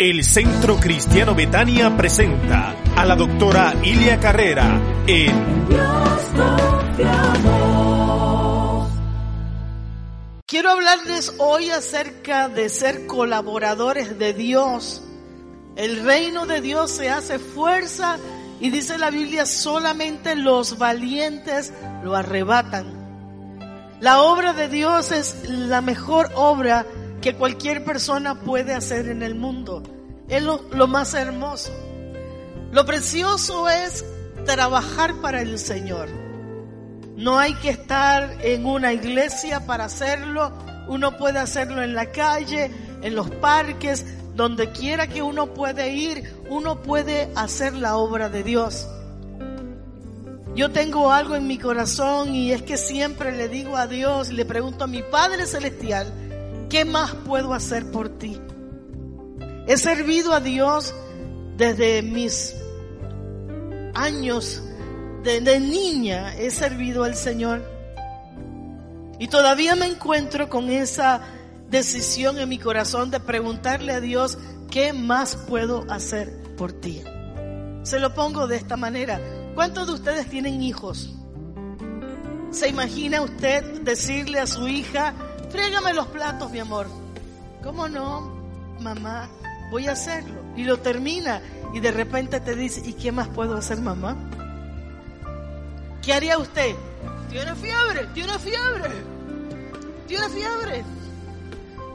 El Centro Cristiano Betania presenta a la doctora Ilia Carrera en Quiero hablarles hoy acerca de ser colaboradores de Dios. El reino de Dios se hace fuerza y dice la Biblia, solamente los valientes lo arrebatan. La obra de Dios es la mejor obra que cualquier persona puede hacer en el mundo. Es lo, más hermoso. Lo precioso es trabajar para el Señor. No hay que estar en una iglesia para hacerlo. Uno puede hacerlo en la calle, en los parques, donde quiera que uno puede ir, uno puede hacer la obra de Dios. Yo tengo algo en mi corazón y es que siempre le digo a Dios, le pregunto a mi Padre Celestial, ¿qué más puedo hacer por ti? He servido a Dios desde mis años de, niña, he servido al Señor. Y todavía me encuentro con esa decisión en mi corazón de preguntarle a Dios, ¿qué más puedo hacer por ti? Se lo pongo de esta manera. ¿Cuántos de ustedes tienen hijos? ¿Se imagina usted decirle a su hija, frégame los platos, mi amor? ¿Cómo no, mamá? Voy a hacerlo. Y lo termina y de repente te dice, ¿y qué más puedo hacer, mamá? ¿Qué haría usted? Tiene fiebre, tiene fiebre, tiene fiebre.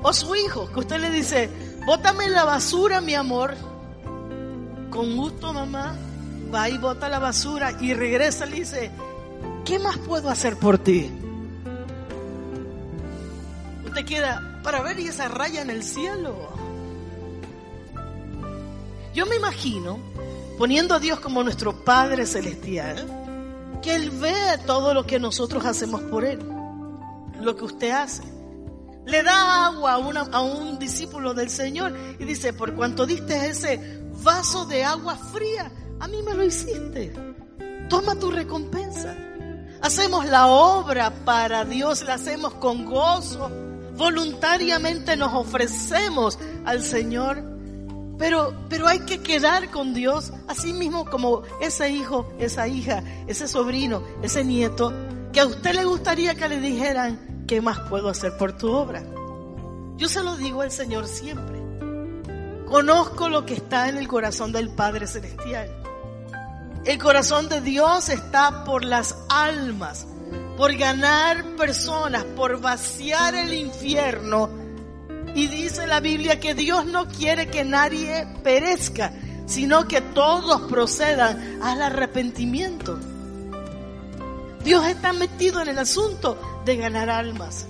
O su hijo, que usted le dice, bótame la basura, mi amor. Con gusto, mamá. Va y bota la basura y regresa y le dice, ¿qué más puedo hacer por ti? Usted queda para ver y esa raya en el cielo. Yo me imagino poniendo a Dios como nuestro Padre Celestial, que Él ve todo lo que nosotros hacemos por Él, lo que usted hace. Le da agua a, a un discípulo del Señor y dice, por cuanto diste ese vaso de agua fría, a mí me lo hiciste. Toma tu recompensa. Hacemos la obra para Dios, la hacemos con gozo. Voluntariamente nos ofrecemos al Señor. Pero, pero hay que quedar con Dios, así mismo como ese hijo, esa hija, ese sobrino, ese nieto, que a usted le gustaría que le dijeran, ¿qué más puedo hacer por tu obra? Yo se lo digo al Señor siempre. Conozco lo que está en el corazón del Padre Celestial. El corazón de Dios está por las almas, por ganar personas, por vaciar el infierno. Y dice la Biblia que Dios no quiere que nadie perezca, sino que todos procedan al arrepentimiento. Dios está metido en el asunto de ganar almas.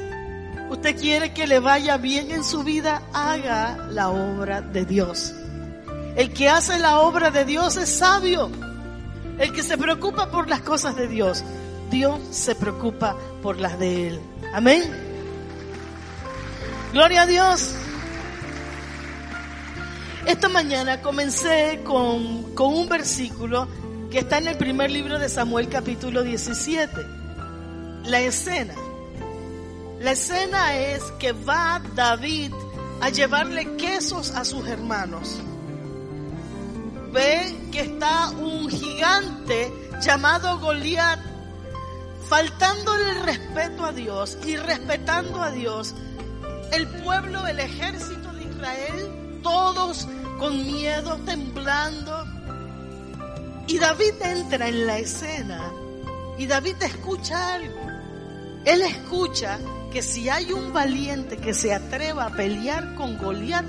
Usted quiere que le vaya bien en su vida, haga la obra de Dios. El que hace la obra de Dios es sabio. El que se preocupa por las cosas de Dios, Dios se preocupa por las de Él. Amén. Gloria a Dios. Esta mañana comencé con, con un versículo que está en el primer libro de Samuel capítulo 17. La escena. La escena es que va David a llevarle quesos a sus hermanos. Ve que está un gigante llamado Goliat faltándole el respeto a Dios y respetando a Dios. El pueblo, el ejército de Israel, todos con miedo, temblando. Y David entra en la escena y David escucha algo. Él escucha que si hay un valiente que se atreva a pelear con Goliat,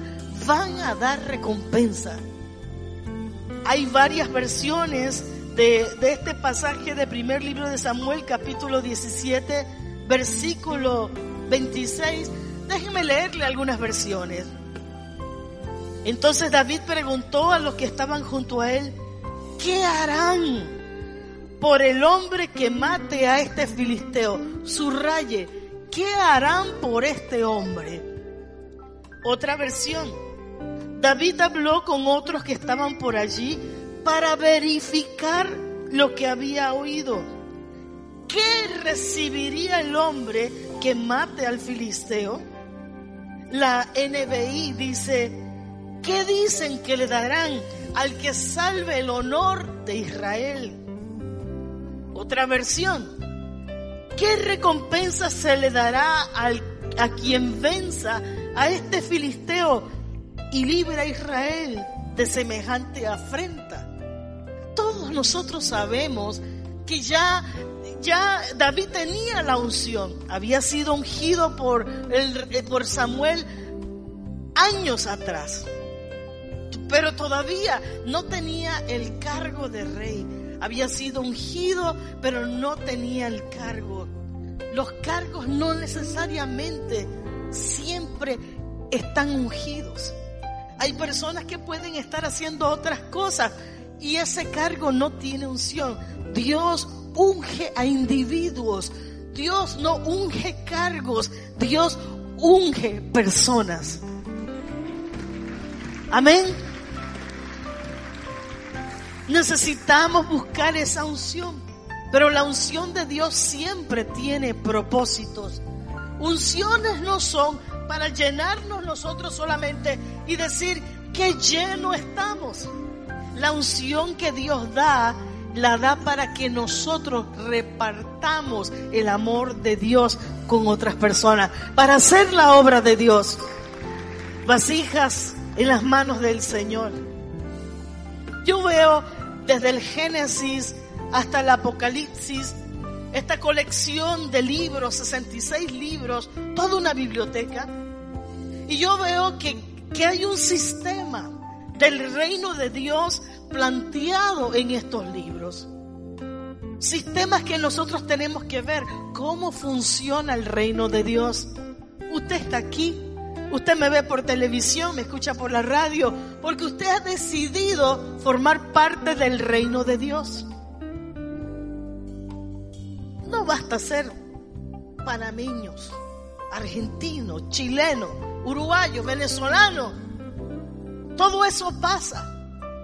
van a dar recompensa. Hay varias versiones de, este pasaje de primer libro de Samuel, capítulo 17, versículo 26. Déjenme leerle algunas versiones. Entonces David preguntó a los que estaban junto a él, ¿qué harán por el hombre que mate a este filisteo? Subraye, ¿qué harán por este hombre? Otra versión. David habló con otros que estaban por allí para verificar lo que había oído. ¿Qué recibiría el hombre que mate al filisteo? La NBI dice, ¿qué dicen que le darán al que salve el honor de Israel? Otra versión, ¿qué recompensa se le dará al, a quien venza a este filisteo y libre a Israel de semejante afrenta? Todos nosotros sabemos que ya ya David tenía la unción, había sido ungido por, el, eh, por Samuel años atrás, pero todavía no tenía el cargo de rey. Había sido ungido, pero no tenía el cargo. Los cargos no necesariamente siempre están ungidos. Hay personas que pueden estar haciendo otras cosas y ese cargo no tiene unción. Dios unge a individuos. Dios no unge cargos. Dios unge personas. Amén. Necesitamos buscar esa unción. Pero la unción de Dios siempre tiene propósitos. Unciones no son para llenarnos nosotros solamente y decir que lleno estamos. La unción que Dios da la da para que nosotros repartamos el amor de Dios con otras personas, para hacer la obra de Dios. Vasijas en las manos del Señor. Yo veo desde el Génesis hasta el Apocalipsis esta colección de libros, 66 libros, toda una biblioteca. Y yo veo que, que hay un sistema del reino de Dios planteado en estos libros. Sistemas que nosotros tenemos que ver cómo funciona el reino de Dios. Usted está aquí, usted me ve por televisión, me escucha por la radio, porque usted ha decidido formar parte del reino de Dios. No basta ser panameños, argentinos, chilenos, uruguayos, venezolanos. Todo eso pasa.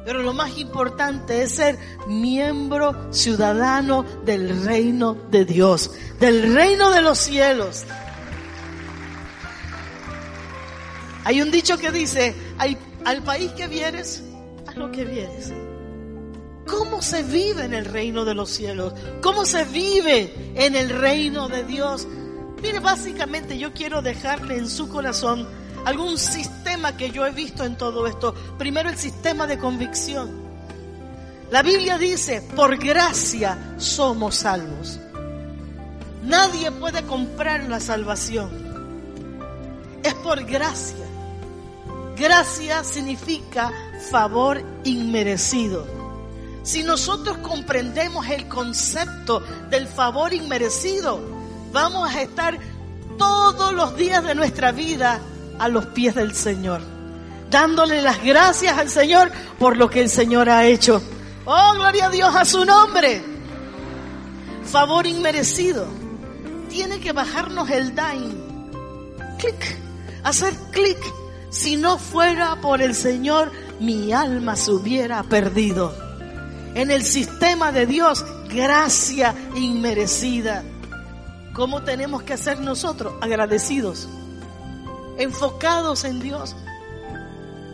Pero lo más importante es ser miembro ciudadano del reino de Dios, del reino de los cielos. Hay un dicho que dice, al país que vienes, a lo que vienes. ¿Cómo se vive en el reino de los cielos? ¿Cómo se vive en el reino de Dios? Mire, básicamente yo quiero dejarle en su corazón algún sistema que yo he visto en todo esto. Primero el sistema de convicción. La Biblia dice, por gracia somos salvos. Nadie puede comprar la salvación. Es por gracia. Gracia significa favor inmerecido. Si nosotros comprendemos el concepto del favor inmerecido, vamos a estar todos los días de nuestra vida a los pies del Señor, dándole las gracias al Señor por lo que el Señor ha hecho. Oh, gloria a Dios a su nombre. Favor inmerecido. Tiene que bajarnos el dain. Clic. Hacer clic. Si no fuera por el Señor, mi alma se hubiera perdido. En el sistema de Dios, gracia inmerecida. ¿Cómo tenemos que hacer nosotros? Agradecidos enfocados en Dios.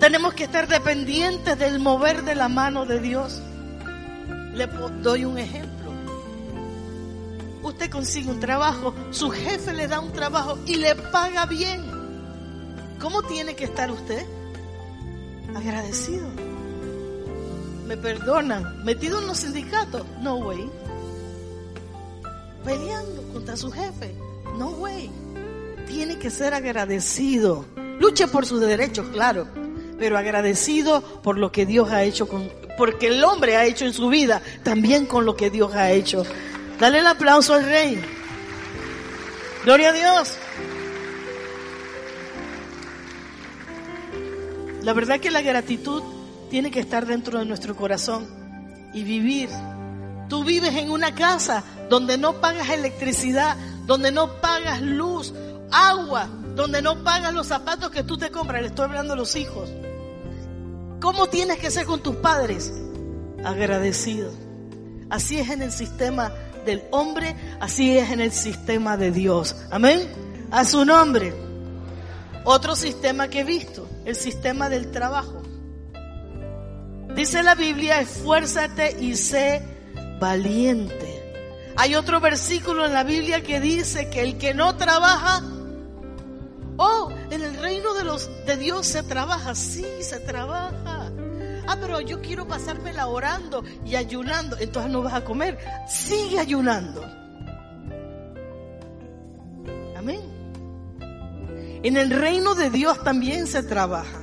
Tenemos que estar dependientes del mover de la mano de Dios. Le doy un ejemplo. Usted consigue un trabajo, su jefe le da un trabajo y le paga bien. ¿Cómo tiene que estar usted? Agradecido. Me perdonan. Metido en los sindicatos. No way. Peleando contra su jefe. No way tiene que ser agradecido. Luche por sus derechos, claro, pero agradecido por lo que Dios ha hecho con, porque el hombre ha hecho en su vida, también con lo que Dios ha hecho. Dale el aplauso al rey. Gloria a Dios. La verdad que la gratitud tiene que estar dentro de nuestro corazón y vivir. Tú vives en una casa donde no pagas electricidad, donde no pagas luz, agua, donde no pagas los zapatos que tú te compras. Le estoy hablando a los hijos. ¿Cómo tienes que ser con tus padres? Agradecido. Así es en el sistema del hombre, así es en el sistema de Dios. Amén. A su nombre. Otro sistema que he visto, el sistema del trabajo. Dice la Biblia, esfuérzate y sé valiente. Hay otro versículo en la Biblia que dice que el que no trabaja, oh, en el reino de Dios se trabaja, sí, se trabaja. Ah, pero yo quiero pasármela orando y ayunando, entonces no vas a comer. Sigue ayunando. Amén. En el reino de Dios también se trabaja.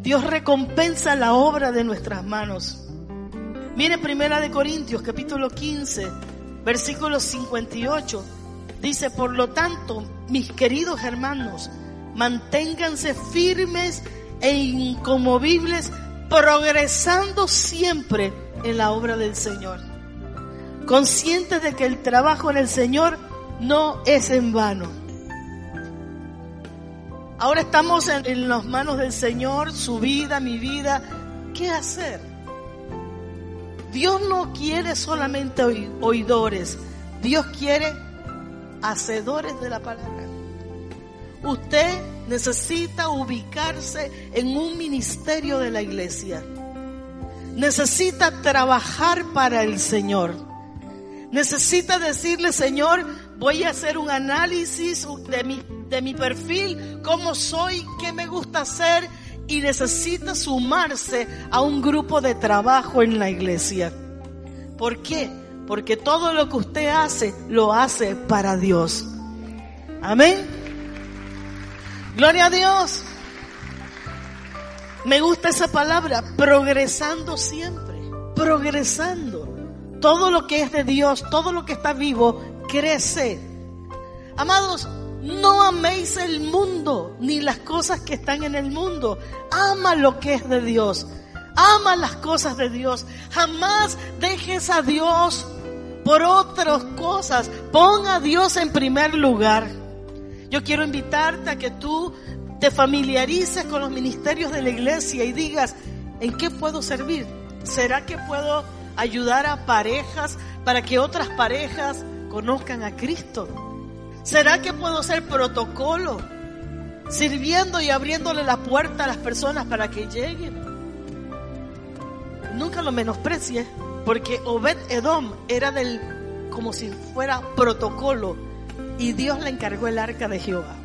Dios recompensa la obra de nuestras manos. Mire Primera de Corintios, capítulo 15, versículo 58. Dice, por lo tanto, mis queridos hermanos, manténganse firmes e incomovibles, progresando siempre en la obra del Señor. Conscientes de que el trabajo en el Señor no es en vano. Ahora estamos en, en las manos del Señor, su vida, mi vida. ¿Qué hacer? Dios no quiere solamente oidores, Dios quiere hacedores de la palabra. Usted necesita ubicarse en un ministerio de la iglesia. Necesita trabajar para el Señor. Necesita decirle, Señor, voy a hacer un análisis de mi, perfil, cómo soy, qué me gusta hacer y necesita sumarse a un grupo de trabajo en la iglesia. ¿Por qué? Porque todo lo que usted hace, lo hace para Dios. Amén. Gloria a Dios. Me gusta esa palabra, progresando siempre, progresando. Todo lo que es de Dios, todo lo que está vivo, crece. Amados, no améis el mundo ni las cosas que están en el mundo. Ama lo que es de Dios. Ama las cosas de Dios. Jamás dejes a Dios por otras cosas. Pon a Dios en primer lugar. Yo quiero invitarte a que tú te familiarices con los ministerios de la iglesia y digas, ¿en qué puedo servir? ¿Será que puedo ayudar a parejas para que otras parejas conozcan a Cristo? ¿Será que puedo ser protocolo? Sirviendo y abriéndole la puerta a las personas para que lleguen. Nunca lo menosprecie, porque Obed Edom era del, como si fuera protocolo, y Dios le encargó el arca de Jehová.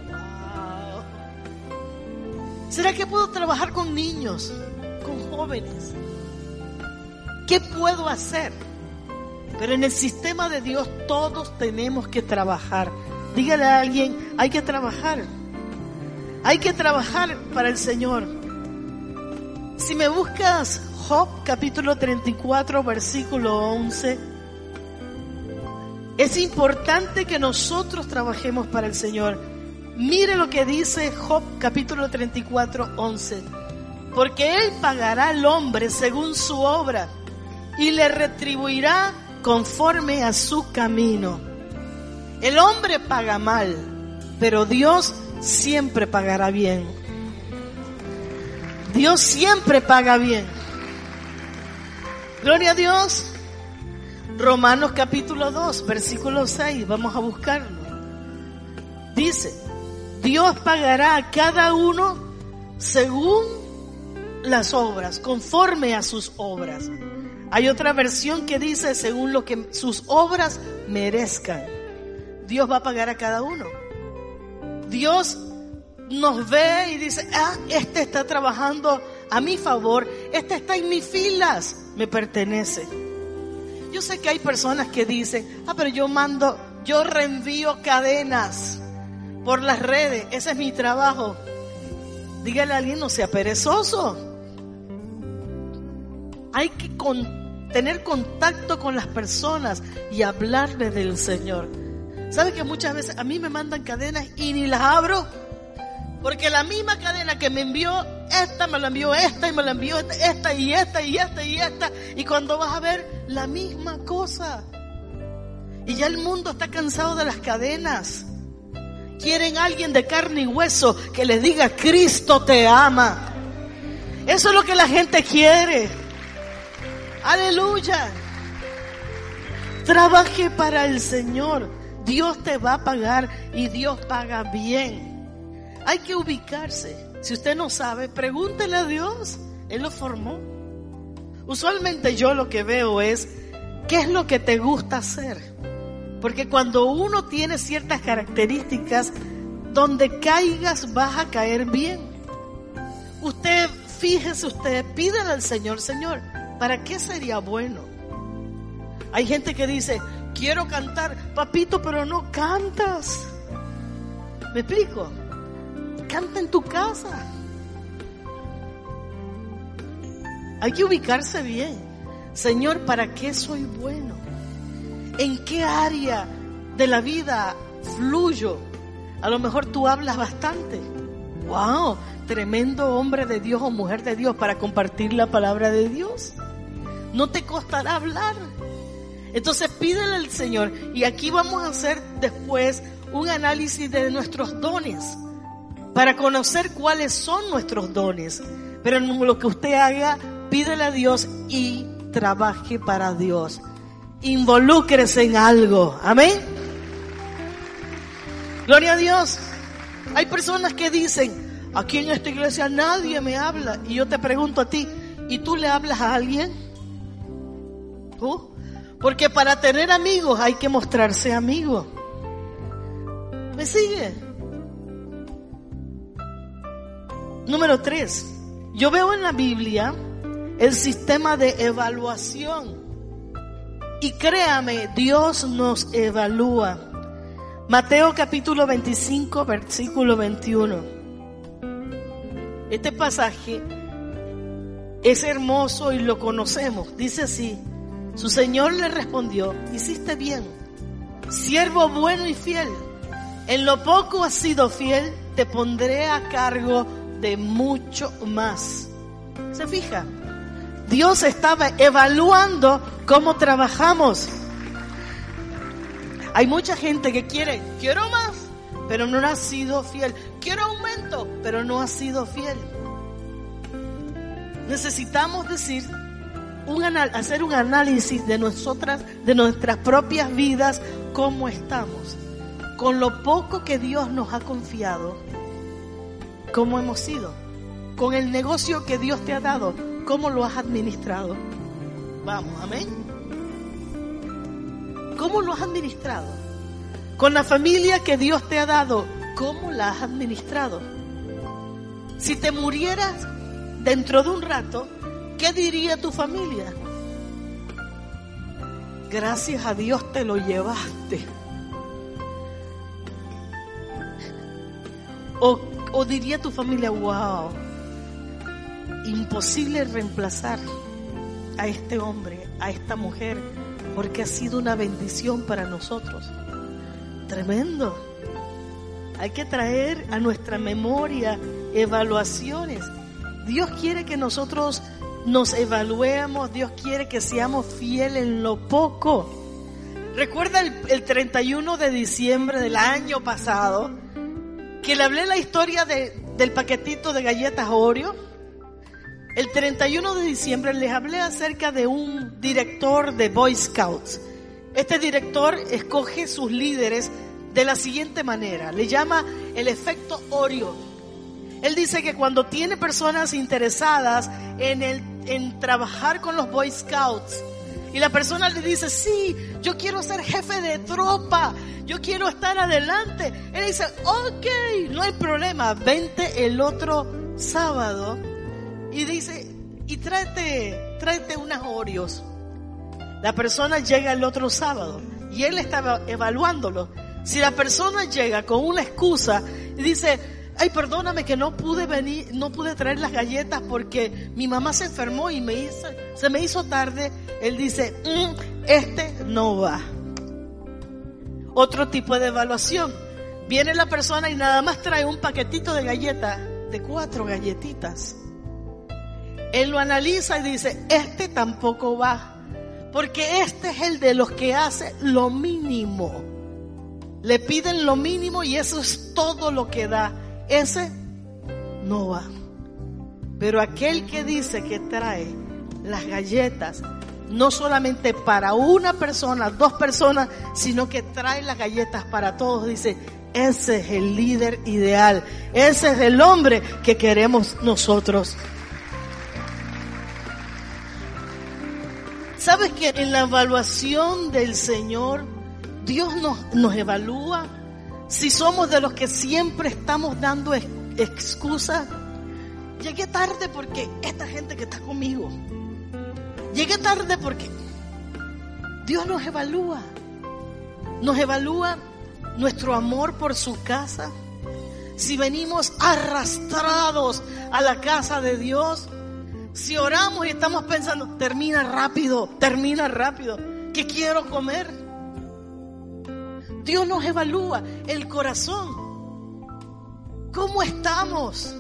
¿Será que puedo trabajar con niños, con jóvenes? ¿Qué puedo hacer? Pero en el sistema de Dios todos tenemos que trabajar. Dígale a alguien, hay que trabajar. Hay que trabajar para el Señor. Si me buscas Job capítulo 34 versículo 11, es importante que nosotros trabajemos para el Señor. Mire lo que dice Job capítulo 34, 11. Porque Él pagará al hombre según su obra y le retribuirá conforme a su camino. El hombre paga mal, pero Dios siempre pagará bien. Dios siempre paga bien. Gloria a Dios. Romanos capítulo 2, versículo 6, vamos a buscarlo. Dice, Dios pagará a cada uno según las obras, conforme a sus obras. Hay otra versión que dice según lo que sus obras merezcan. Dios va a pagar a cada uno. Dios nos ve y dice, ah, este está trabajando a mi favor, este está en mis filas, me pertenece. Yo sé que hay personas que dicen, ah, pero yo mando, yo reenvío cadenas por las redes, ese es mi trabajo. Dígale a alguien, no sea perezoso. Hay que tener contacto con las personas y hablarle del Señor. ¿Sabe que muchas veces a mí me mandan cadenas y ni las abro? Porque la misma cadena que me envió esta, me la envió esta y me la envió esta, y esta y esta y esta. Y cuando vas a ver la misma cosa. Y ya el mundo está cansado de las cadenas. Quieren alguien de carne y hueso que les diga, Cristo te ama. Eso es lo que la gente quiere. Aleluya. Trabaje para el Señor. Dios te va a pagar y Dios paga bien. Hay que ubicarse. Si usted no sabe, pregúntele a Dios. Él lo formó. Usualmente yo lo que veo es, ¿qué es lo que te gusta hacer? Porque cuando uno tiene ciertas características, donde caigas vas a caer bien. Usted, fíjese usted, pídele al Señor, Señor, ¿para qué sería bueno? Hay gente que dice, quiero cantar, papito, pero no cantas. ¿Me explico? Canta en tu casa. Hay que ubicarse bien. Señor, ¿para qué soy bueno? ¿En qué área de la vida fluyo? A lo mejor tú hablas bastante. ¡Wow! Tremendo hombre de Dios o mujer de Dios para compartir la palabra de Dios. No te costará hablar. Entonces pídele al Señor. Y aquí vamos a hacer después un análisis de nuestros dones. Para conocer cuáles son nuestros dones. Pero lo que usted haga, pídele a Dios y trabaje para Dios. Involúcrese en algo. Amén. Gloria a Dios. Hay personas que dicen, aquí en esta iglesia nadie me habla. Y yo te pregunto a ti, ¿y tú le hablas a alguien? ¿Tú? Porque para tener amigos hay que mostrarse amigo. ¿Me sigue? Número tres. Yo veo en la Biblia el sistema de evaluación. Y créame, Dios nos evalúa. Mateo capítulo 25, versículo 21. Este pasaje es hermoso y lo conocemos. Dice así, su Señor le respondió, hiciste bien, siervo bueno y fiel. En lo poco has sido fiel, te pondré a cargo de mucho más. ¿Se fija? Dios estaba evaluando cómo trabajamos. Hay mucha gente que quiere, quiero más, pero no ha sido fiel. Quiero aumento, pero no ha sido fiel. Necesitamos decir un, hacer un análisis de nosotras, de nuestras propias vidas, cómo estamos, con lo poco que Dios nos ha confiado, cómo hemos sido, con el negocio que Dios te ha dado, cómo lo has administrado. Vamos, amén. ¿Cómo lo has administrado? Con la familia que Dios te ha dado, ¿cómo la has administrado? Si te murieras dentro de un rato, ¿qué diría tu familia? Gracias a Dios te lo llevaste. O, o diría tu familia, wow, imposible reemplazar a este hombre, a esta mujer, porque ha sido una bendición para nosotros. Tremendo. Hay que traer a nuestra memoria evaluaciones. Dios quiere que nosotros nos evaluemos, Dios quiere que seamos fieles en lo poco. Recuerda el, 31 de diciembre del año pasado que le hablé la historia del paquetito de galletas Oreo. El 31 de diciembre les hablé acerca de un director de Boy Scouts. Este director escoge sus líderes de la siguiente manera. Le llama el efecto Oreo. Él dice que cuando tiene personas interesadas en, el, en trabajar con los Boy Scouts, y la persona le dice, sí, yo quiero ser jefe de tropa, yo quiero estar adelante. Él dice, ok, no hay problema, vente el otro sábado y dice, y tráete, tráete unas Oreos. La persona llega el otro sábado y él estaba evaluándolo. Si la persona llega con una excusa y dice, ay, perdóname que no pude venir, no pude traer las galletas porque mi mamá se enfermó y me hizo, se me hizo tarde, él dice, mm, este no va. Otro tipo de evaluación. Viene la persona y nada más trae un paquetito de galletas, de cuatro galletitas. Él lo analiza y dice, este tampoco va, porque este es el de los que hace lo mínimo. Le piden lo mínimo y eso es todo lo que da. Ese no va. Pero aquel que dice que trae las galletas, no solamente para una persona, dos personas, sino que trae las galletas para todos, dice, ese es el líder ideal, ese es el hombre que queremos nosotros. ¿Sabes que en la evaluación del Señor, Dios nos, nos evalúa si somos de los que siempre estamos dando excusas? Llegué tarde porque esta gente que está conmigo. Llegué tarde porque Dios nos evalúa. Nos evalúa nuestro amor por su casa. Si venimos arrastrados a la casa de Dios. Si oramos y estamos pensando, termina rápido, termina rápido, que quiero comer. Dios nos evalúa el corazón. ¿Cómo estamos?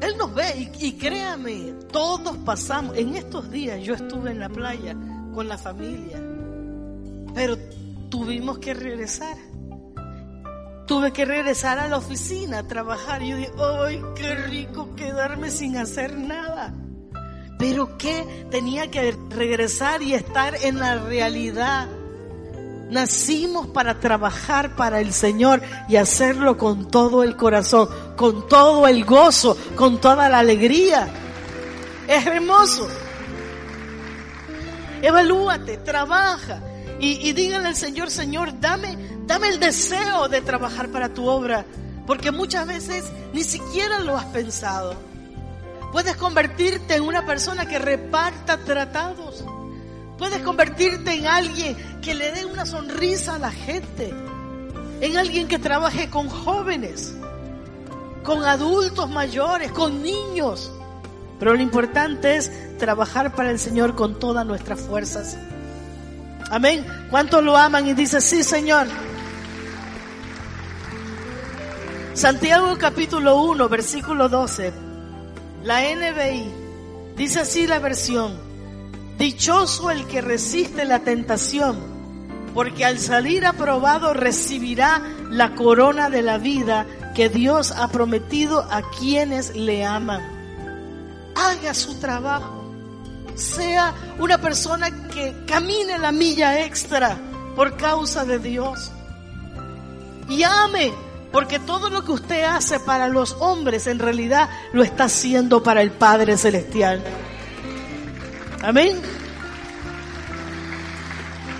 Él nos ve y, créame, todos pasamos. En estos días yo estuve en la playa con la familia, pero tuvimos que regresar. Tuve que regresar a la oficina a trabajar. Y yo dije, ¡ay, qué rico quedarme sin hacer nada! Pero que tenía que regresar y estar en la realidad Nacimos para trabajar para el Señor y hacerlo con todo el corazón, con todo el gozo, con toda la alegría. Es hermoso. Evalúate, trabaja y, y díganle al Señor, Señor, dame, dame el deseo de trabajar para tu obra, porque muchas veces ni siquiera lo has pensado. Puedes convertirte en una persona que reparta tratados Puedes convertirte en alguien que le dé una sonrisa a la gente. En alguien que trabaje con jóvenes, con adultos mayores, con niños. Pero lo importante es trabajar para el Señor con todas nuestras fuerzas. Amén. ¿Cuántos lo aman y dicen, sí, Señor? Santiago capítulo 1, versículo 12. La NBI dice así la versión. Dichoso el que resiste la tentación, porque al salir aprobado recibirá la corona de la vida que Dios ha prometido a quienes le aman. Haga su trabajo. Sea una persona que camine la milla extra por causa de Dios. Y ame, porque todo lo que usted hace para los hombres en realidad lo está haciendo para el Padre Celestial. Amén.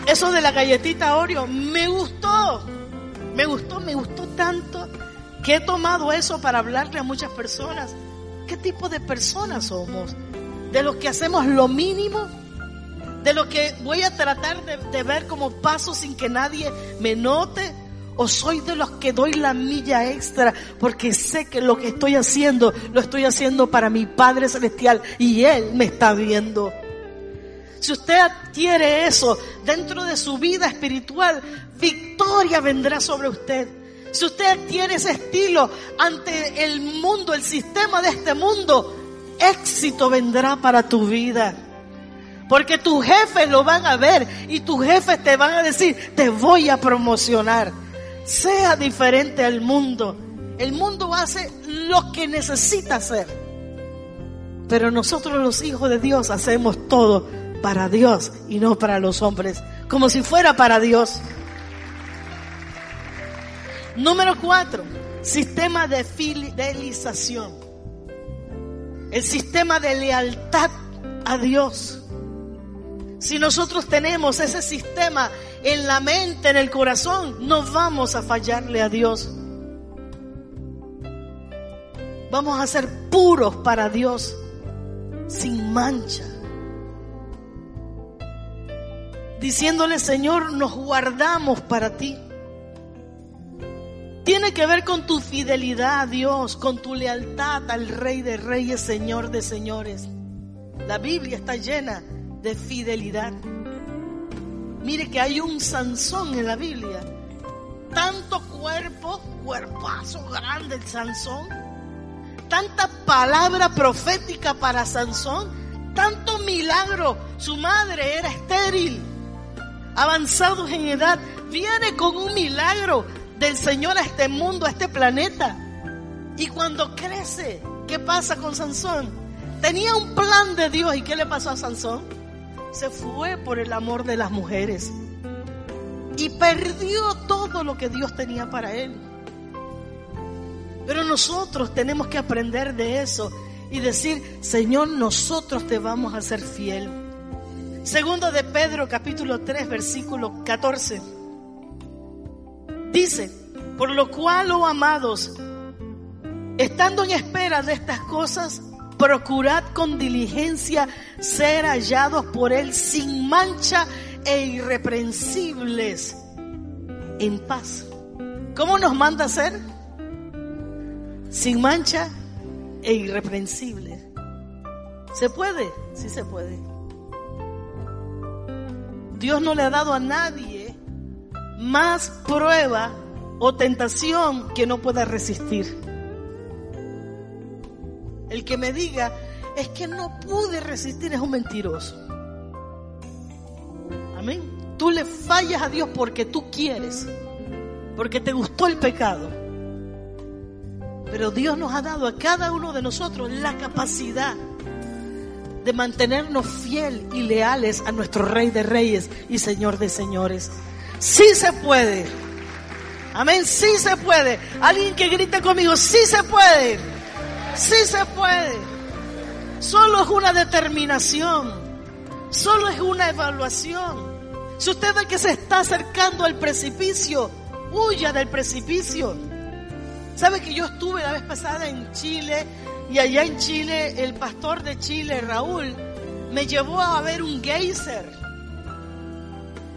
Eso de la galletita Oreo me gustó. Me gustó, me gustó tanto que he tomado eso para hablarle a muchas personas. ¿Qué tipo de personas somos? ¿De los que hacemos lo mínimo? ¿De los que voy a tratar de, de ver como paso sin que nadie me note? ¿O soy de los que doy la milla extra porque sé que lo que estoy haciendo lo estoy haciendo para mi Padre Celestial y Él me está viendo? Si usted adquiere eso dentro de su vida espiritual, victoria vendrá sobre usted. Si usted adquiere ese estilo ante el mundo, el sistema de este mundo, éxito vendrá para tu vida. Porque tus jefes lo van a ver y tus jefes te van a decir, te voy a promocionar. Sea diferente al mundo. El mundo hace lo que necesita hacer. Pero nosotros los hijos de Dios hacemos todo para Dios y no para los hombres, como si fuera para Dios. Número cuatro, sistema de fidelización. El sistema de lealtad a Dios. Si nosotros tenemos ese sistema en la mente, en el corazón, no vamos a fallarle a Dios. Vamos a ser puros para Dios, sin mancha diciéndole, Señor, nos guardamos para ti. Tiene que ver con tu fidelidad a Dios, con tu lealtad al Rey de Reyes, Señor de Señores. La Biblia está llena de fidelidad. Mire que hay un Sansón en la Biblia. Tanto cuerpo, cuerpazo grande el Sansón. Tanta palabra profética para Sansón. Tanto milagro. Su madre era estéril. Avanzados en edad. Viene con un milagro del Señor a este mundo, a este planeta. Y cuando crece, ¿qué pasa con Sansón? Tenía un plan de Dios. ¿Y qué le pasó a Sansón? Se fue por el amor de las mujeres. Y perdió todo lo que Dios tenía para él. Pero nosotros tenemos que aprender de eso y decir, Señor, nosotros te vamos a ser fiel. Segundo de Pedro capítulo 3 versículo 14. Dice, por lo cual, oh amados, estando en espera de estas cosas, procurad con diligencia ser hallados por Él sin mancha e irreprensibles en paz. ¿Cómo nos manda ser? Sin mancha e irreprensibles. ¿Se puede? Sí se puede. Dios no le ha dado a nadie más prueba o tentación que no pueda resistir. El que me diga es que no pude resistir es un mentiroso. Amén. Tú le fallas a Dios porque tú quieres, porque te gustó el pecado. Pero Dios nos ha dado a cada uno de nosotros la capacidad de mantenernos fiel y leales a nuestro Rey de Reyes y Señor de Señores. Sí se puede. Amén, sí se puede. Alguien que grite conmigo, sí se puede. Sí se puede. Solo es una determinación. Solo es una evaluación. Si usted ve que se está acercando al precipicio, huya del precipicio. ¿Sabe que yo estuve la vez pasada en Chile y allá en Chile el pastor de Chile, Raúl, me llevó a ver un geyser?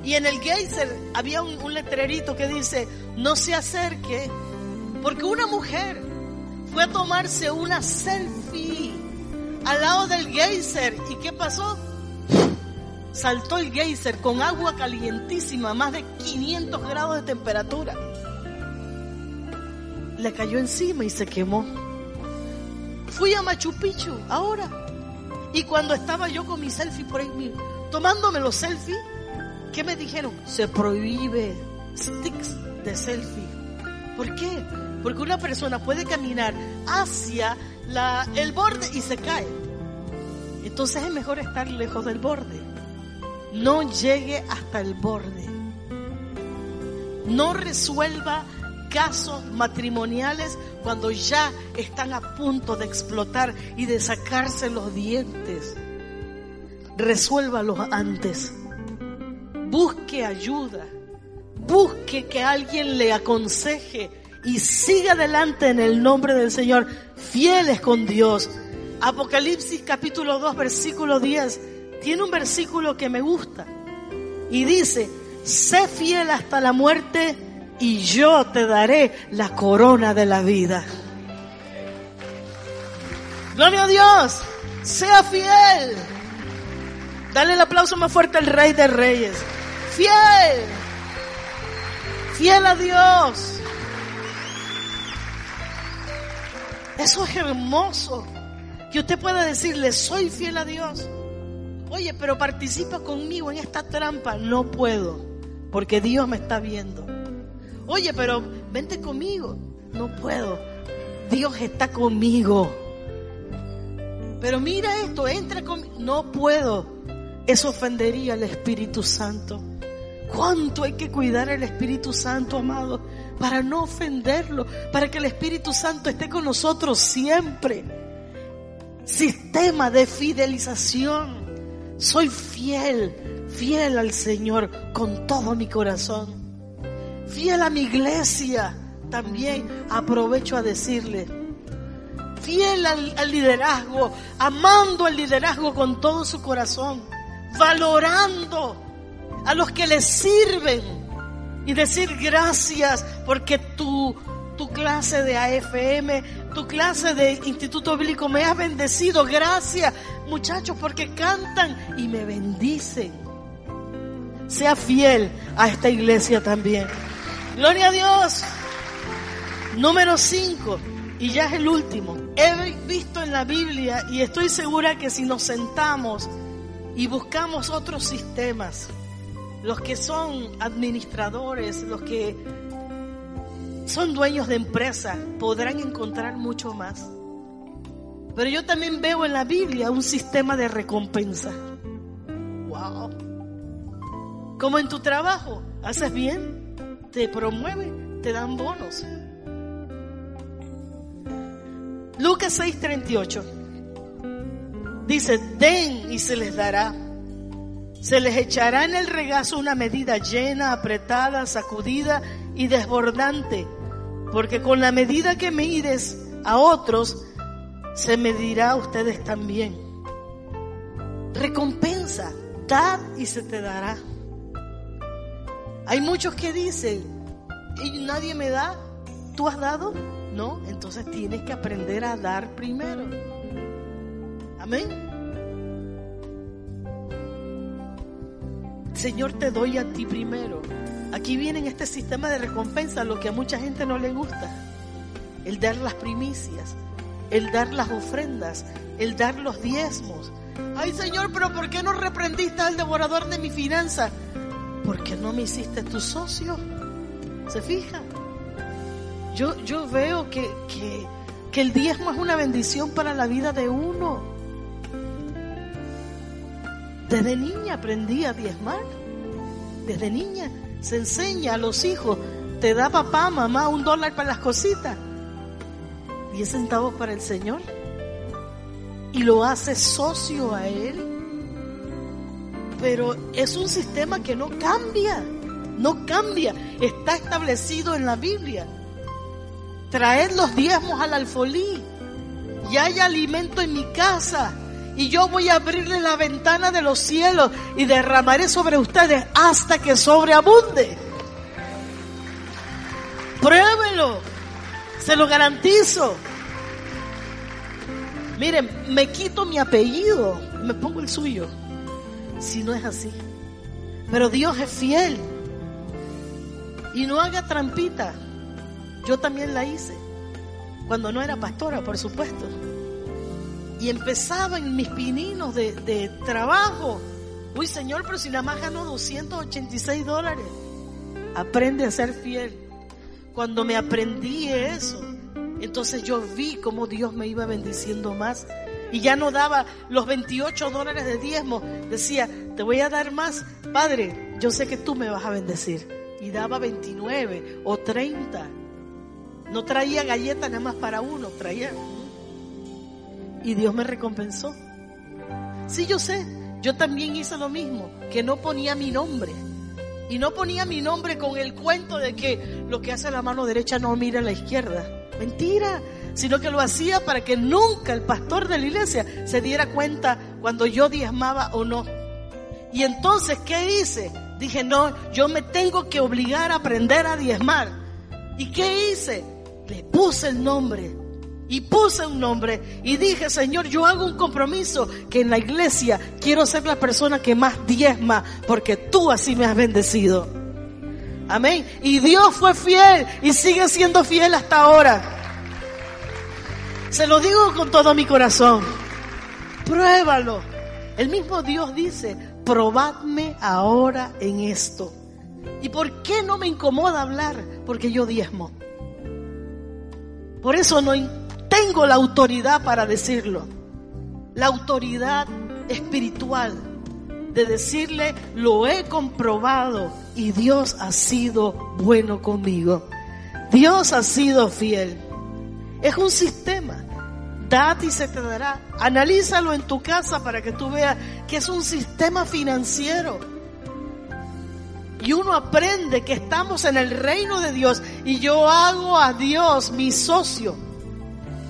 Y en el geyser había un, un letrerito que dice, no se acerque, porque una mujer fue a tomarse una selfie al lado del geyser. ¿Y qué pasó? Saltó el geyser con agua calientísima, más de 500 grados de temperatura. Le cayó encima y se quemó. Fui a Machu Picchu ahora. Y cuando estaba yo con mi selfie por ahí, tomándome los selfies, ¿qué me dijeron? Se prohíbe sticks de selfie. ¿Por qué? Porque una persona puede caminar hacia el borde y se cae. Entonces es mejor estar lejos del borde. No llegue hasta el borde. No resuelva casos matrimoniales cuando ya están a punto de explotar y de sacarse los dientes. Resuélvalos antes. Busque ayuda. Busque que alguien le aconseje y siga adelante en el nombre del Señor, fieles con Dios. Apocalipsis capítulo 2, versículo 10, tiene un versículo que me gusta y dice, sé fiel hasta la muerte y yo te daré la corona de la vida. Gloria a Dios, sea fiel. Dale el aplauso más fuerte al Rey de Reyes. Fiel. Fiel a Dios. Eso es hermoso. Que usted pueda decirle, soy fiel a Dios. Oye, pero participa conmigo en esta trampa. No puedo, porque Dios me está viendo. Oye, pero vente conmigo. No puedo. Dios está conmigo. Pero mira esto, entra conmigo. No puedo. Eso ofendería al Espíritu Santo. ¿Cuánto hay que cuidar al Espíritu Santo, amado? Para no ofenderlo, para que el Espíritu Santo esté con nosotros siempre. Sistema de fidelización. Soy fiel, fiel al Señor con todo mi corazón. Fiel a mi iglesia. También aprovecho a decirle, fiel al, al, liderazgo, amando el liderazgo con todo su corazón, valorando a los que le sirven y decir gracias porque tu, tu clase de AFM, tu clase de Instituto Bíblico me ha bendecido. Gracias muchachos porque cantan y me bendicen. sea fiel a esta iglesia también. Gloria a Dios. Número 5, y ya es el último. He visto en la Biblia y estoy segura que si nos sentamos y buscamos otros sistemas, los que son administradores, los que son dueños de empresas, podrán encontrar mucho más. Pero yo también veo en la Biblia un sistema de recompensa. Wow. Como en tu trabajo, haces bien, te promueven, te dan bonos. Lucas 6:38 dice, den y se les dará. Se les echará en el regazo una medida llena, apretada, sacudida y desbordante, porque con la medida que mides a otros, se medirá a ustedes también. Recompensa, dad y se te dará. Hay muchos que dicen, y nadie me da, ¿tú has dado? No, entonces tienes que aprender a dar primero. Amén. Señor, te doy a ti primero. Aquí viene en este sistema de recompensa lo que a mucha gente no le gusta. El dar las primicias, el dar las ofrendas, el dar los diezmos. Ay Señor, pero ¿por qué no reprendiste al devorador de mi finanza? Porque no me hiciste tu socio. ¿Se fija? Yo, yo veo que, que, que el diezmo es una bendición para la vida de uno. Desde niña aprendí a diezmar. Desde niña se enseña a los hijos. Te da papá, mamá un dólar para las cositas. Diez centavos para el Señor. Y lo hace socio a Él. Pero es un sistema que no cambia. No cambia. Está establecido en la Biblia. Traed los diezmos al alfolí. Y hay alimento en mi casa. Y yo voy a abrirle la ventana de los cielos y derramaré sobre ustedes hasta que sobreabunde. Pruébelo. Se lo garantizo. Miren, me quito mi apellido, me pongo el suyo. Si no es así. Pero Dios es fiel. Y no haga trampita. Yo también la hice. Cuando no era pastora, por supuesto. Y empezaba en mis pininos de, de trabajo. Uy, Señor, pero si nada más gano 286 dólares. Aprende a ser fiel. Cuando me aprendí eso, entonces yo vi cómo Dios me iba bendiciendo más. Y ya no daba los 28 dólares de diezmo. Decía, te voy a dar más. Padre, yo sé que tú me vas a bendecir. Y daba 29 o 30. No traía galletas nada más para uno, traía. Y Dios me recompensó. Sí, yo sé. Yo también hice lo mismo, que no ponía mi nombre. Y no ponía mi nombre con el cuento de que lo que hace la mano derecha no mira a la izquierda. Mentira. Sino que lo hacía para que nunca el pastor de la iglesia se diera cuenta cuando yo diezmaba o no. Y entonces, ¿qué hice? Dije, no, yo me tengo que obligar a aprender a diezmar. ¿Y qué hice? Le puse el nombre. Y puse un nombre y dije, Señor, yo hago un compromiso que en la iglesia quiero ser la persona que más diezma porque tú así me has bendecido. Amén. Y Dios fue fiel y sigue siendo fiel hasta ahora. Se lo digo con todo mi corazón. Pruébalo. El mismo Dios dice, probadme ahora en esto. ¿Y por qué no me incomoda hablar? Porque yo diezmo. Por eso no tengo la autoridad para decirlo. La autoridad espiritual de decirle, lo he comprobado y Dios ha sido bueno conmigo. Dios ha sido fiel. Es un sistema. Date y se te dará. Analízalo en tu casa para que tú veas que es un sistema financiero. Y uno aprende que estamos en el reino de Dios y yo hago a Dios mi socio.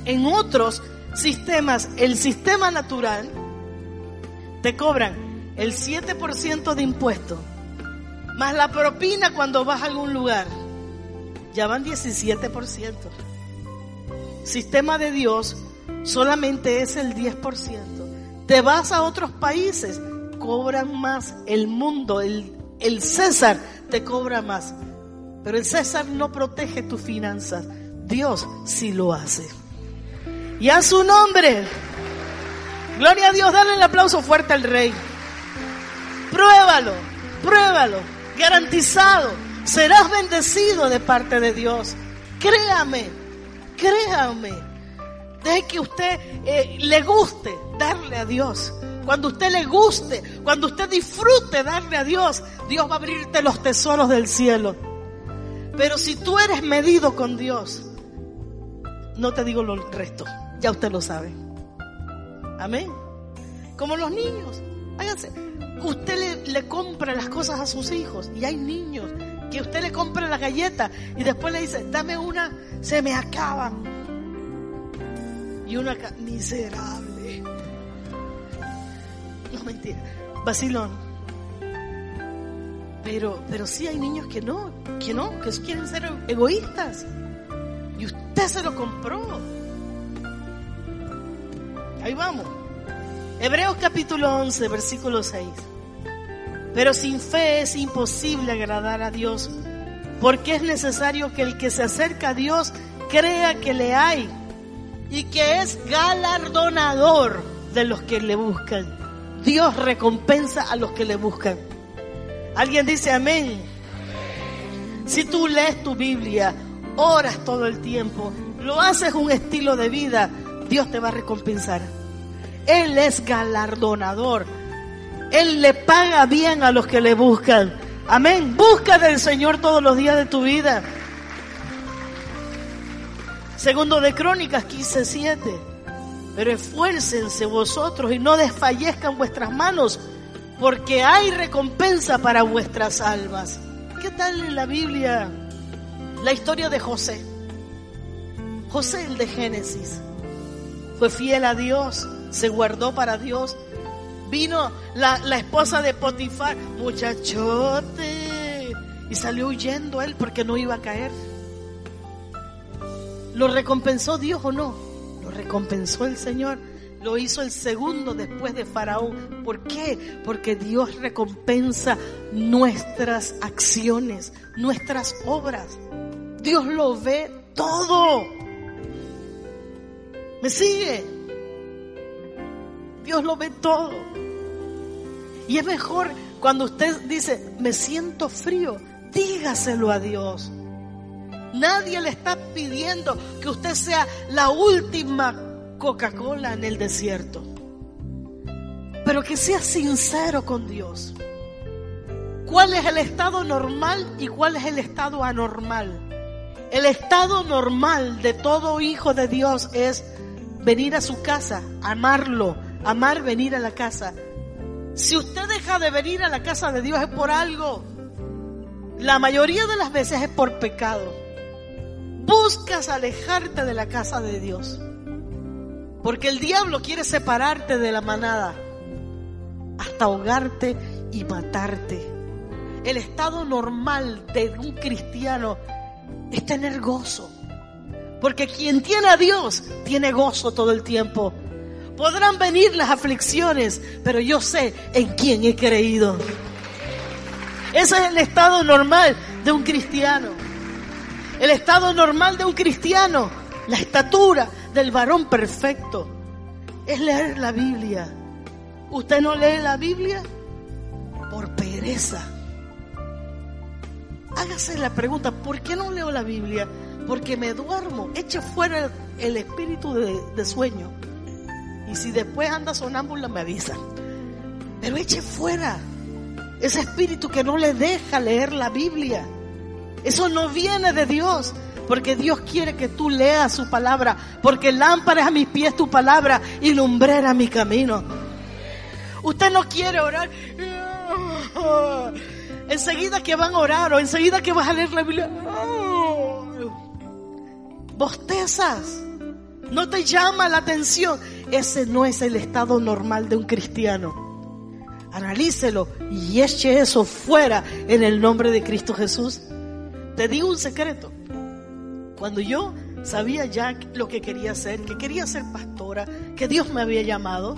En otros sistemas, el sistema natural, te cobran el 7% de impuesto, más la propina cuando vas a algún lugar. Ya van 17%. Sistema de Dios solamente es el 10%. Te vas a otros países, cobran más el mundo, el, el César te cobra más. Pero el César no protege tus finanzas. Dios sí lo hace. Y a su nombre. Gloria a Dios, dale el aplauso fuerte al rey. Pruébalo, pruébalo, garantizado. Serás bendecido de parte de Dios. Créame, créame. Deje que usted eh, le guste darle a Dios. Cuando usted le guste, cuando usted disfrute darle a Dios, Dios va a abrirte los tesoros del cielo. Pero si tú eres medido con Dios, no te digo lo resto, ya usted lo sabe. Amén. Como los niños. Háganse. Usted le, compra las cosas a sus hijos y hay niños que usted le compra las galletas y después le dice, dame una, se me acaban. Y una miserable. No mentira. Vacilón. Pero, pero sí hay niños que no, que no, que quieren ser egoístas. Y usted se lo compró. Ahí vamos. Hebreos capítulo 11, versículo 6. Pero sin fe es imposible agradar a Dios, porque es necesario que el que se acerca a Dios crea que le hay y que es galardonador de los que le buscan. Dios recompensa a los que le buscan. Alguien dice amén. Si tú lees tu Biblia, oras todo el tiempo, lo haces un estilo de vida, Dios te va a recompensar. Él es galardonador. Él le paga bien a los que le buscan. Amén. Busca del Señor todos los días de tu vida. Segundo de Crónicas 15:7. Pero esfuércense vosotros y no desfallezcan vuestras manos, porque hay recompensa para vuestras almas. ¿Qué tal en la Biblia la historia de José? José el de Génesis. Fue fiel a Dios, se guardó para Dios. Vino la, esposa de Potifar, muchachote, y salió huyendo él porque no iba a caer. ¿Lo recompensó Dios o no? Lo recompensó el Señor. Lo hizo el segundo después de Faraón. ¿Por qué? Porque Dios recompensa nuestras acciones, nuestras obras. Dios lo ve todo. ¿Me sigue? Dios lo ve todo. Y es mejor cuando usted dice, me siento frío, dígaselo a Dios. Nadie le está pidiendo que usted sea la última Coca-Cola en el desierto. Pero que sea sincero con Dios. ¿Cuál es el estado normal y cuál es el estado anormal? El estado normal de todo hijo de Dios es venir a su casa, amarlo, amar venir a la casa. Si usted deja de venir a la casa de Dios es por algo. La mayoría de las veces es por pecado. Buscas alejarte de la casa de Dios. Porque el diablo quiere separarte de la manada hasta ahogarte y matarte. El estado normal de un cristiano es tener gozo. Porque quien tiene a Dios tiene gozo todo el tiempo. Podrán venir las aflicciones, pero yo sé en quién he creído. Ese es el estado normal de un cristiano. El estado normal de un cristiano, la estatura del varón perfecto, es leer la Biblia. ¿Usted no lee la Biblia? Por pereza. Hágase la pregunta, ¿por qué no leo la Biblia? Porque me duermo. Eche fuera el espíritu de, sueño. Y si después anda sonámbula, me avisa. Pero eche fuera ese espíritu que no le deja leer la Biblia. Eso no viene de Dios. Porque Dios quiere que tú leas su palabra. Porque lámpara es a mis pies tu palabra y lumbrera mi camino. Usted no quiere orar. Enseguida que van a orar o enseguida que vas a leer la Biblia. Bostezas. No te llama la atención. Ese no es el estado normal de un cristiano. Analícelo y eche eso fuera en el nombre de Cristo Jesús. Te digo un secreto. Cuando yo sabía ya lo que quería hacer, que quería ser pastora, que Dios me había llamado,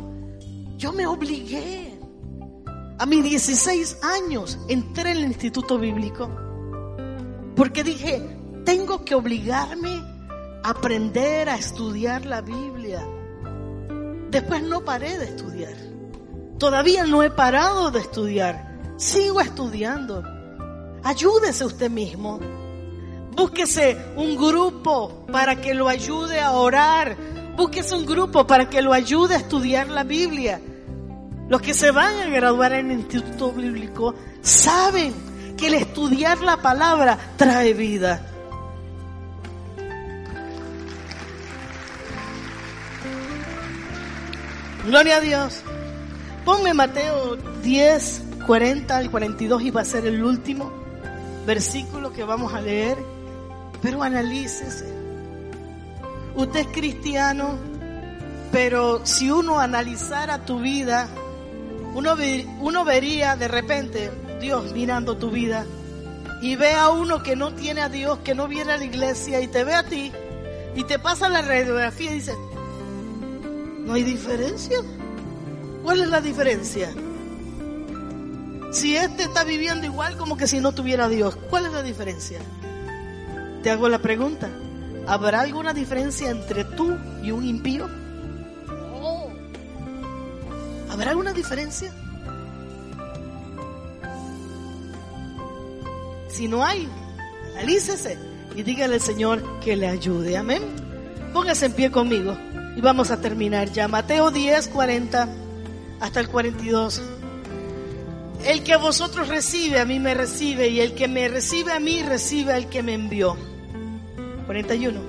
yo me obligué A mis 16 años entré en el instituto bíblico porque dije, tengo que obligarme aprender a estudiar la Biblia. Después no paré de estudiar. Todavía no he parado de estudiar. Sigo estudiando. Ayúdese usted mismo. Búsquese un grupo para que lo ayude a orar. Búsquese un grupo para que lo ayude a estudiar la Biblia. Los que se van a graduar en el instituto bíblico saben que el estudiar la palabra trae vida. Gloria a Dios. Ponme Mateo 10, 40 al 42 y va a ser el último versículo que vamos a leer. Pero analícese. Usted es cristiano, pero si uno analizara tu vida, uno, uno vería de repente Dios mirando tu vida y ve a uno que no tiene a Dios, que no viene a la iglesia y te ve a ti y te pasa la radiografía y dice, ¿no hay diferencia? ¿Cuál es la diferencia? Si este está viviendo igual como que si no tuviera Dios, ¿cuál es la diferencia? Te hago la pregunta. ¿Habrá alguna diferencia entre tú y un impío? ¿Habrá alguna diferencia? Si no hay, alícese y dígale al Señor que le ayude. Amén. Póngase en pie conmigo y vamos a terminar ya. Mateo 10, 40 hasta el 42. El que a vosotros recibe, a mí me recibe, y el que me recibe a mí, recibe al que me envió. 41.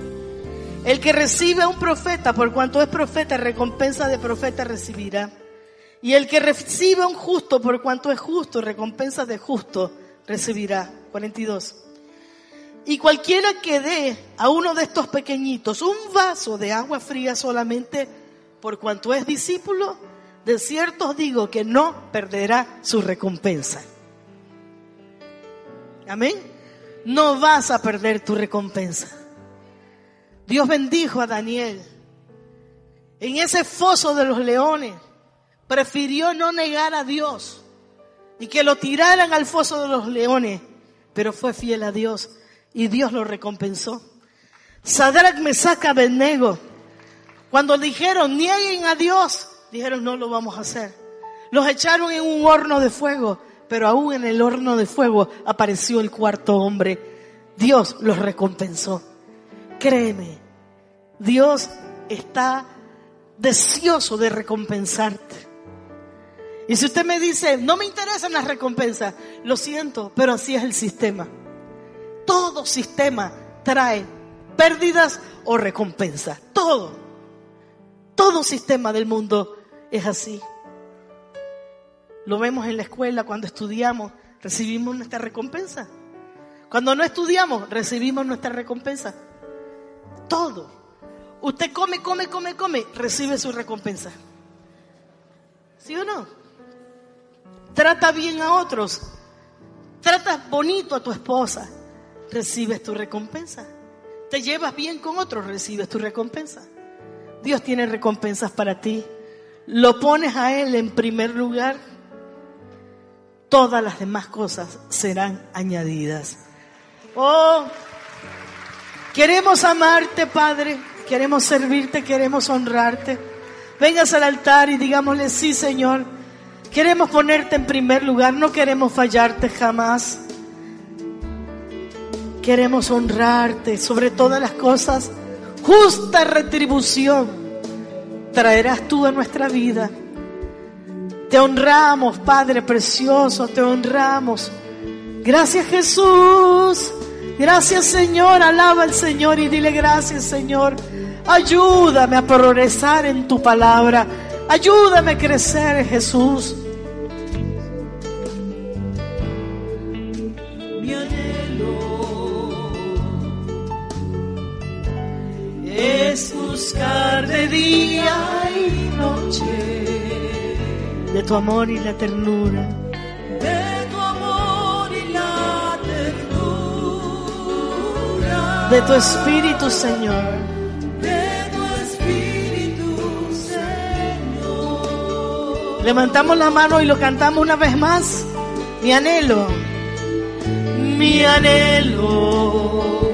El que recibe a un profeta, por cuanto es profeta, recompensa de profeta recibirá. Y el que recibe a un justo, por cuanto es justo, recompensa de justo recibirá. 42. Y cualquiera que dé a uno de estos pequeñitos un vaso de agua fría solamente, por cuanto es discípulo, de cierto os digo que no perderá su recompensa. Amén. No vas a perder tu recompensa. Dios bendijo a Daniel. En ese foso de los leones, prefirió no negar a Dios y que lo tiraran al foso de los leones, pero fue fiel a Dios y Dios lo recompensó. Sadrach me saca Benego. Cuando dijeron nieguen a Dios, dijeron no lo vamos a hacer. Los echaron en un horno de fuego, pero aún en el horno de fuego apareció el cuarto hombre. Dios los recompensó. Créeme, Dios está deseoso de recompensarte. Y si usted me dice, no me interesan las recompensas, lo siento, pero así es el sistema. Todo sistema trae pérdidas o recompensas. Todo. Todo sistema del mundo es así. Lo vemos en la escuela cuando estudiamos, recibimos nuestra recompensa. Cuando no estudiamos, recibimos nuestra recompensa. Todo. Usted come, come, come, come, recibe su recompensa. ¿Sí o no? Trata bien a otros. Tratas bonito a tu esposa. Recibes tu recompensa. Te llevas bien con otros, recibes tu recompensa. Dios tiene recompensas para ti. Lo pones a Él en primer lugar. Todas las demás cosas serán añadidas. Oh, queremos amarte, Padre. Queremos servirte, queremos honrarte. Vengas al altar y digámosle, sí, Señor. Queremos ponerte en primer lugar, no queremos fallarte jamás. Queremos honrarte sobre todas las cosas. Justa retribución traerás tú a nuestra vida. Te honramos, Padre precioso, te honramos. Gracias Jesús. Gracias Señor. Alaba al Señor y dile gracias Señor. Ayúdame a progresar en tu palabra. Ayúdame a crecer Jesús. Es buscar de día y noche de tu amor y la ternura. de tu amor y la ternura, de tu espíritu, Señor. de tu espíritu, Señor. Levantamos la mano y lo cantamos una vez más. Mi anhelo. Mi anhelo.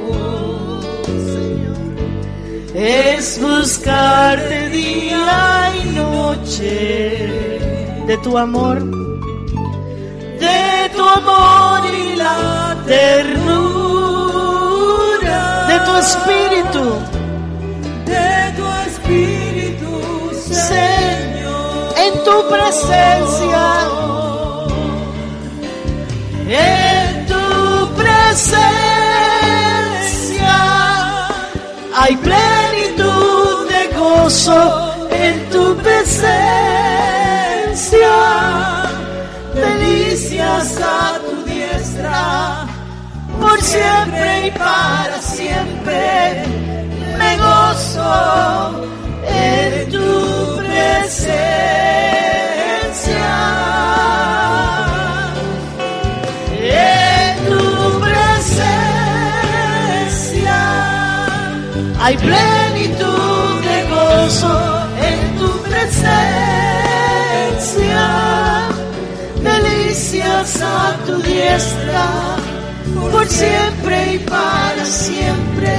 Es buscarte día y noche de tu amor. De tu amor y la ternura de tu espíritu. de tu espíritu, Señor. en tu presencia, en tu presencia hay de gozo en tu presencia, delicias a tu diestra, por siempre y para siempre. Me gozo en tu presencia. En tu presencia. Hay gozo en tu presencia. Delicias a tu diestra por siempre y para siempre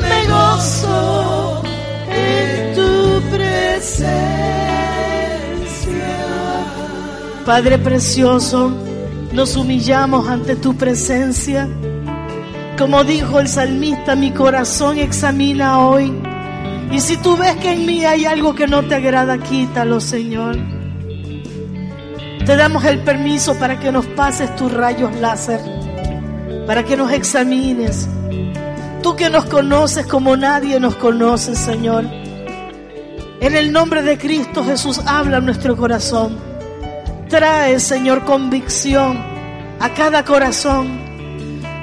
me gozo en tu presencia. Padre precioso, nos humillamos ante tu presencia. Como dijo el salmista, mi corazón examina hoy. Y si tú ves que en mí hay algo que no te agrada, quítalo, Señor. Te damos el permiso para que nos pases tus rayos láser, para que nos examines. Tú que nos conoces como nadie nos conoce, Señor. En el nombre de Cristo Jesús habla nuestro corazón. Trae, Señor, convicción a cada corazón.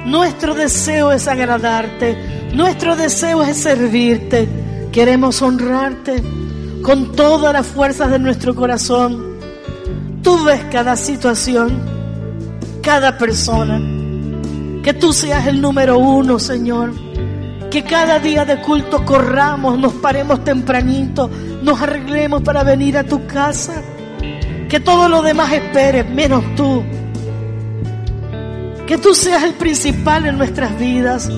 Nuestro deseo es agradarte. Nuestro deseo es servirte. Queremos honrarte con todas las fuerzas de nuestro corazón. Tú ves cada situación, cada persona. Que tú seas el número uno, Señor. Que cada día de culto corramos, nos paremos tempranito, nos arreglemos para venir a tu casa. Que todo lo demás espere, menos tú. Que tú seas el principal en nuestras vidas.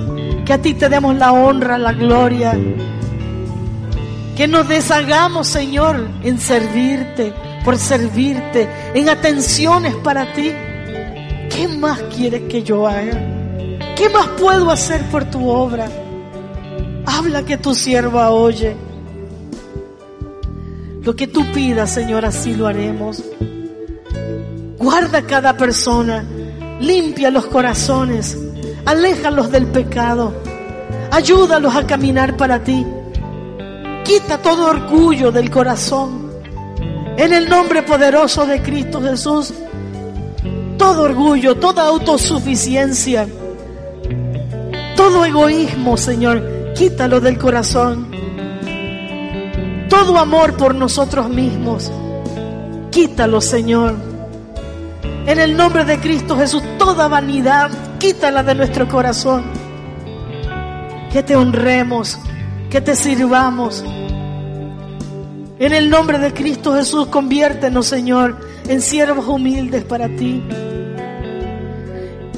Que a ti te demos la honra, la gloria. Que nos deshagamos, Señor, en servirte, por servirte, en atenciones para ti. ¿Qué más quieres que yo haga? ¿Qué más puedo hacer por tu obra? Habla que tu sierva oye. Lo que tú pidas, Señor, así lo haremos. Guarda cada persona, limpia los corazones, aléjalos del pecado, ayúdalos a caminar para ti. Quita todo orgullo del corazón. En el nombre poderoso de Cristo Jesús, todo orgullo, toda autosuficiencia, todo egoísmo, Señor, quítalo del corazón. Todo amor por nosotros mismos, quítalo, Señor. En el nombre de Cristo Jesús, toda vanidad, quítala de nuestro corazón. Que te honremos, que te sirvamos. En el nombre de Cristo Jesús, conviértenos, Señor, en siervos humildes para ti.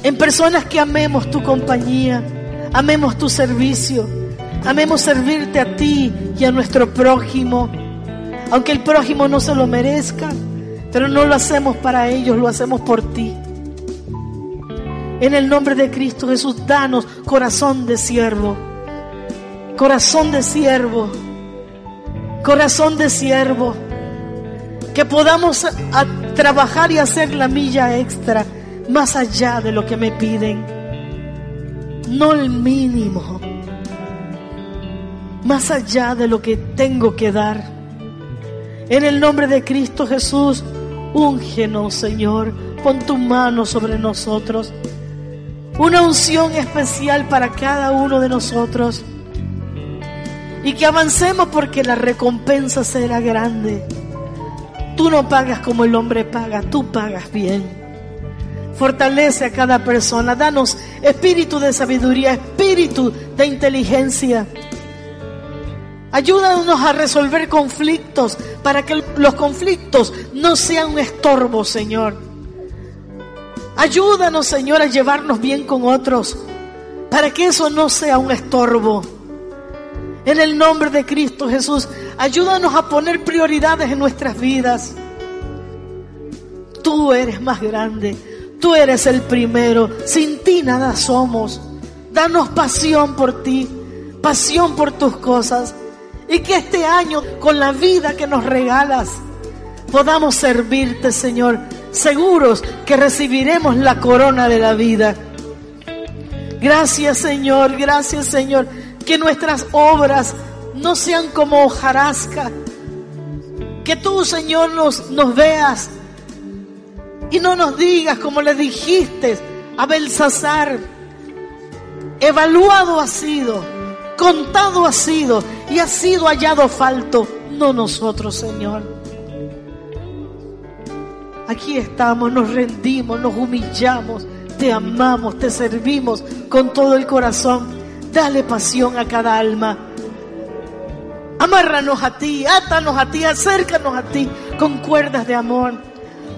En personas que amemos tu compañía, amemos tu servicio, amemos servirte a ti y a nuestro prójimo. Aunque el prójimo no se lo merezca, pero no lo hacemos para ellos, lo hacemos por ti. En el nombre de Cristo Jesús, danos corazón de siervo, corazón de siervo, corazón de siervo, que podamos trabajar y hacer la milla extra más allá de lo que me piden, no el mínimo, más allá de lo que tengo que dar. En el nombre de Cristo Jesús, úngenos, Señor, pon tu mano sobre nosotros. Una unción especial para cada uno de nosotros. Y que avancemos porque la recompensa será grande. Tú no pagas como el hombre paga, tú pagas bien. Fortalece a cada persona, danos espíritu de sabiduría, espíritu de inteligencia. Ayúdanos a resolver conflictos para que los conflictos no sean un estorbo, Señor. Ayúdanos, Señor, a llevarnos bien con otros para que eso no sea un estorbo. En el nombre de Cristo Jesús, ayúdanos a poner prioridades en nuestras vidas. Tú eres más grande, tú eres el primero, sin ti nada somos. Danos pasión por ti, pasión por tus cosas. Y que este año, con la vida que nos regalas, podamos servirte, Señor, seguros que recibiremos la corona de la vida. Gracias, Señor, gracias, Señor, que nuestras obras no sean como hojarasca. Que tú, Señor, nos, nos veas y no nos digas como le dijiste a Belsasar, evaluado ha sido, contado ha sido y ha sido hallado falto, no nosotros, Señor. Aquí estamos, nos rendimos, nos humillamos, te amamos, te servimos con todo el corazón. Dale pasión a cada alma. Amárranos a ti, átanos a ti, acércanos a ti con cuerdas de amor.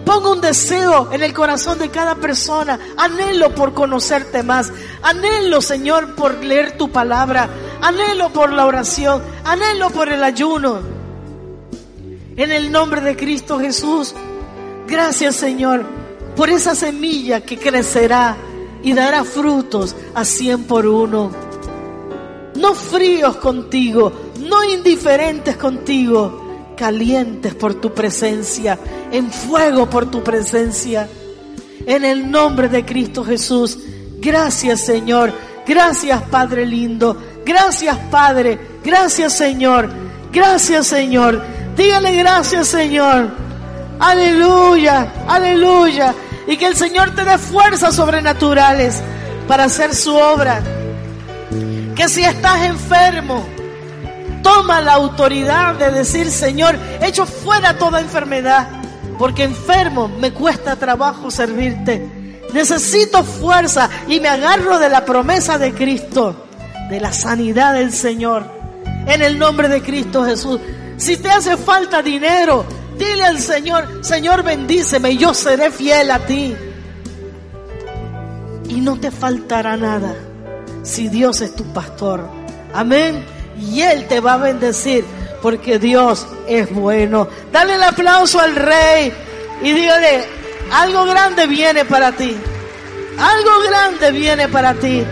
Ponga un deseo en el corazón de cada persona. Anhelo por conocerte más. Anhelo, Señor, por leer tu palabra. Anhelo por la oración. Anhelo por el ayuno. En el nombre de Cristo Jesús. Gracias, Señor, por esa semilla que crecerá y dará frutos a cien por uno. No fríos contigo, no indiferentes contigo calientes por tu presencia, en fuego por tu presencia. En el nombre de Cristo Jesús, gracias Señor, gracias Padre lindo, gracias Padre, gracias Señor, gracias Señor. Dígale gracias Señor. Aleluya, aleluya. Y que el Señor te dé fuerzas sobrenaturales para hacer su obra. Que si estás enfermo, toma la autoridad de decir, Señor, echo fuera toda enfermedad, porque enfermo me cuesta trabajo servirte. Necesito fuerza y me agarro de la promesa de Cristo, de la sanidad del Señor. En el nombre de Cristo Jesús. Si te hace falta dinero, dile al Señor, Señor bendíceme y yo seré fiel a ti. Y no te faltará nada si Dios es tu pastor. Amén y Él te va a bendecir porque Dios es bueno. Dale el aplauso al Rey y dígale, algo grande viene para ti. Algo grande viene para ti.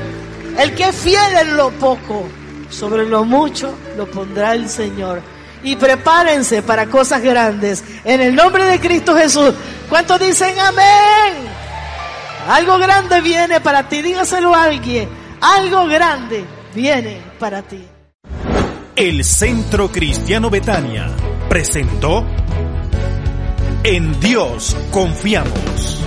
El que es fiel en lo poco, sobre lo mucho lo pondrá el Señor. Y prepárense para cosas grandes. En el nombre de Cristo Jesús. ¿Cuántos dicen amén? Algo grande viene para ti. Dígaselo a alguien. Algo grande viene para ti. El Centro Cristiano Betania presentó En Dios confiamos.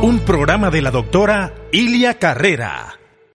Un programa de la doctora Ilia Carrera.